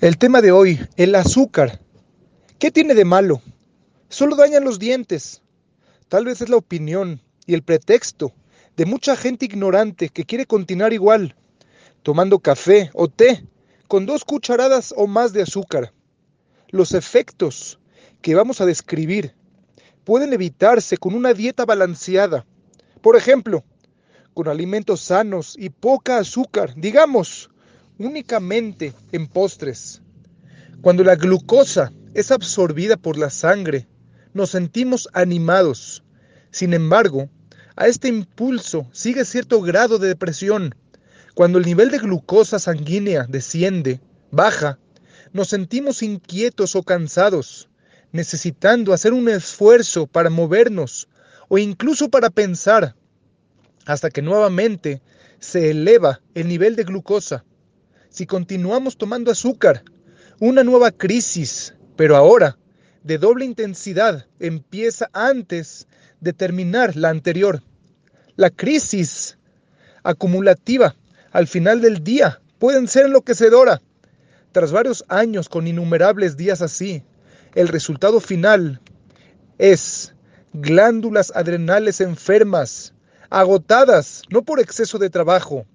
El tema de hoy, el azúcar. ¿Qué tiene de malo? Solo dañan los dientes. Tal vez es la opinión y el pretexto de mucha gente ignorante que quiere continuar igual, tomando café o té con dos cucharadas o más de azúcar. Los efectos que vamos a describir pueden evitarse con una dieta balanceada. Por ejemplo, con alimentos sanos y poca azúcar, digamos, únicamente en postres. Cuando la glucosa es absorbida por la sangre, nos sentimos animados. Sin embargo, a este impulso sigue cierto grado de depresión. Cuando el nivel de glucosa sanguínea desciende, baja, nos sentimos inquietos o cansados, necesitando hacer un esfuerzo para movernos o incluso para pensar, hasta que nuevamente se eleva el nivel de glucosa si continuamos tomando azúcar. Una nueva crisis, pero ahora de doble intensidad, empieza antes de terminar la anterior. La crisis acumulativa al final del día pueden ser enloquecedora. Tras varios años con innumerables días así, el resultado final es glándulas adrenales enfermas, agotadas, no por exceso de trabajo,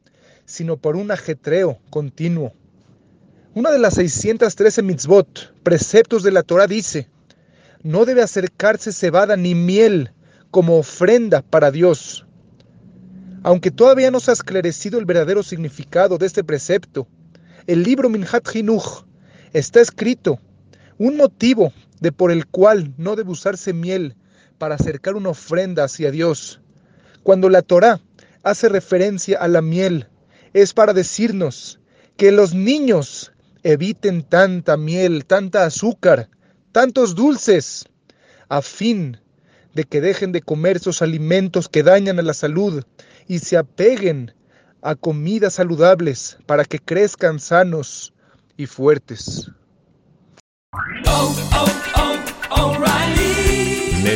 sino por un ajetreo continuo. Una de las 613 mitzvot, preceptos de la Torah, dice, no debe acercarse cebada ni miel como ofrenda para Dios. Aunque todavía no se ha esclarecido el verdadero significado de este precepto, el libro Minhat Hinuch está escrito un motivo de por el cual no debe usarse miel para acercar una ofrenda hacia Dios. Cuando la Torah hace referencia a la miel, es para decirnos que los niños eviten tanta miel, tanta azúcar, tantos dulces, a fin de que dejen de comer esos alimentos que dañan a la salud y se apeguen a comidas saludables para que crezcan sanos y fuertes.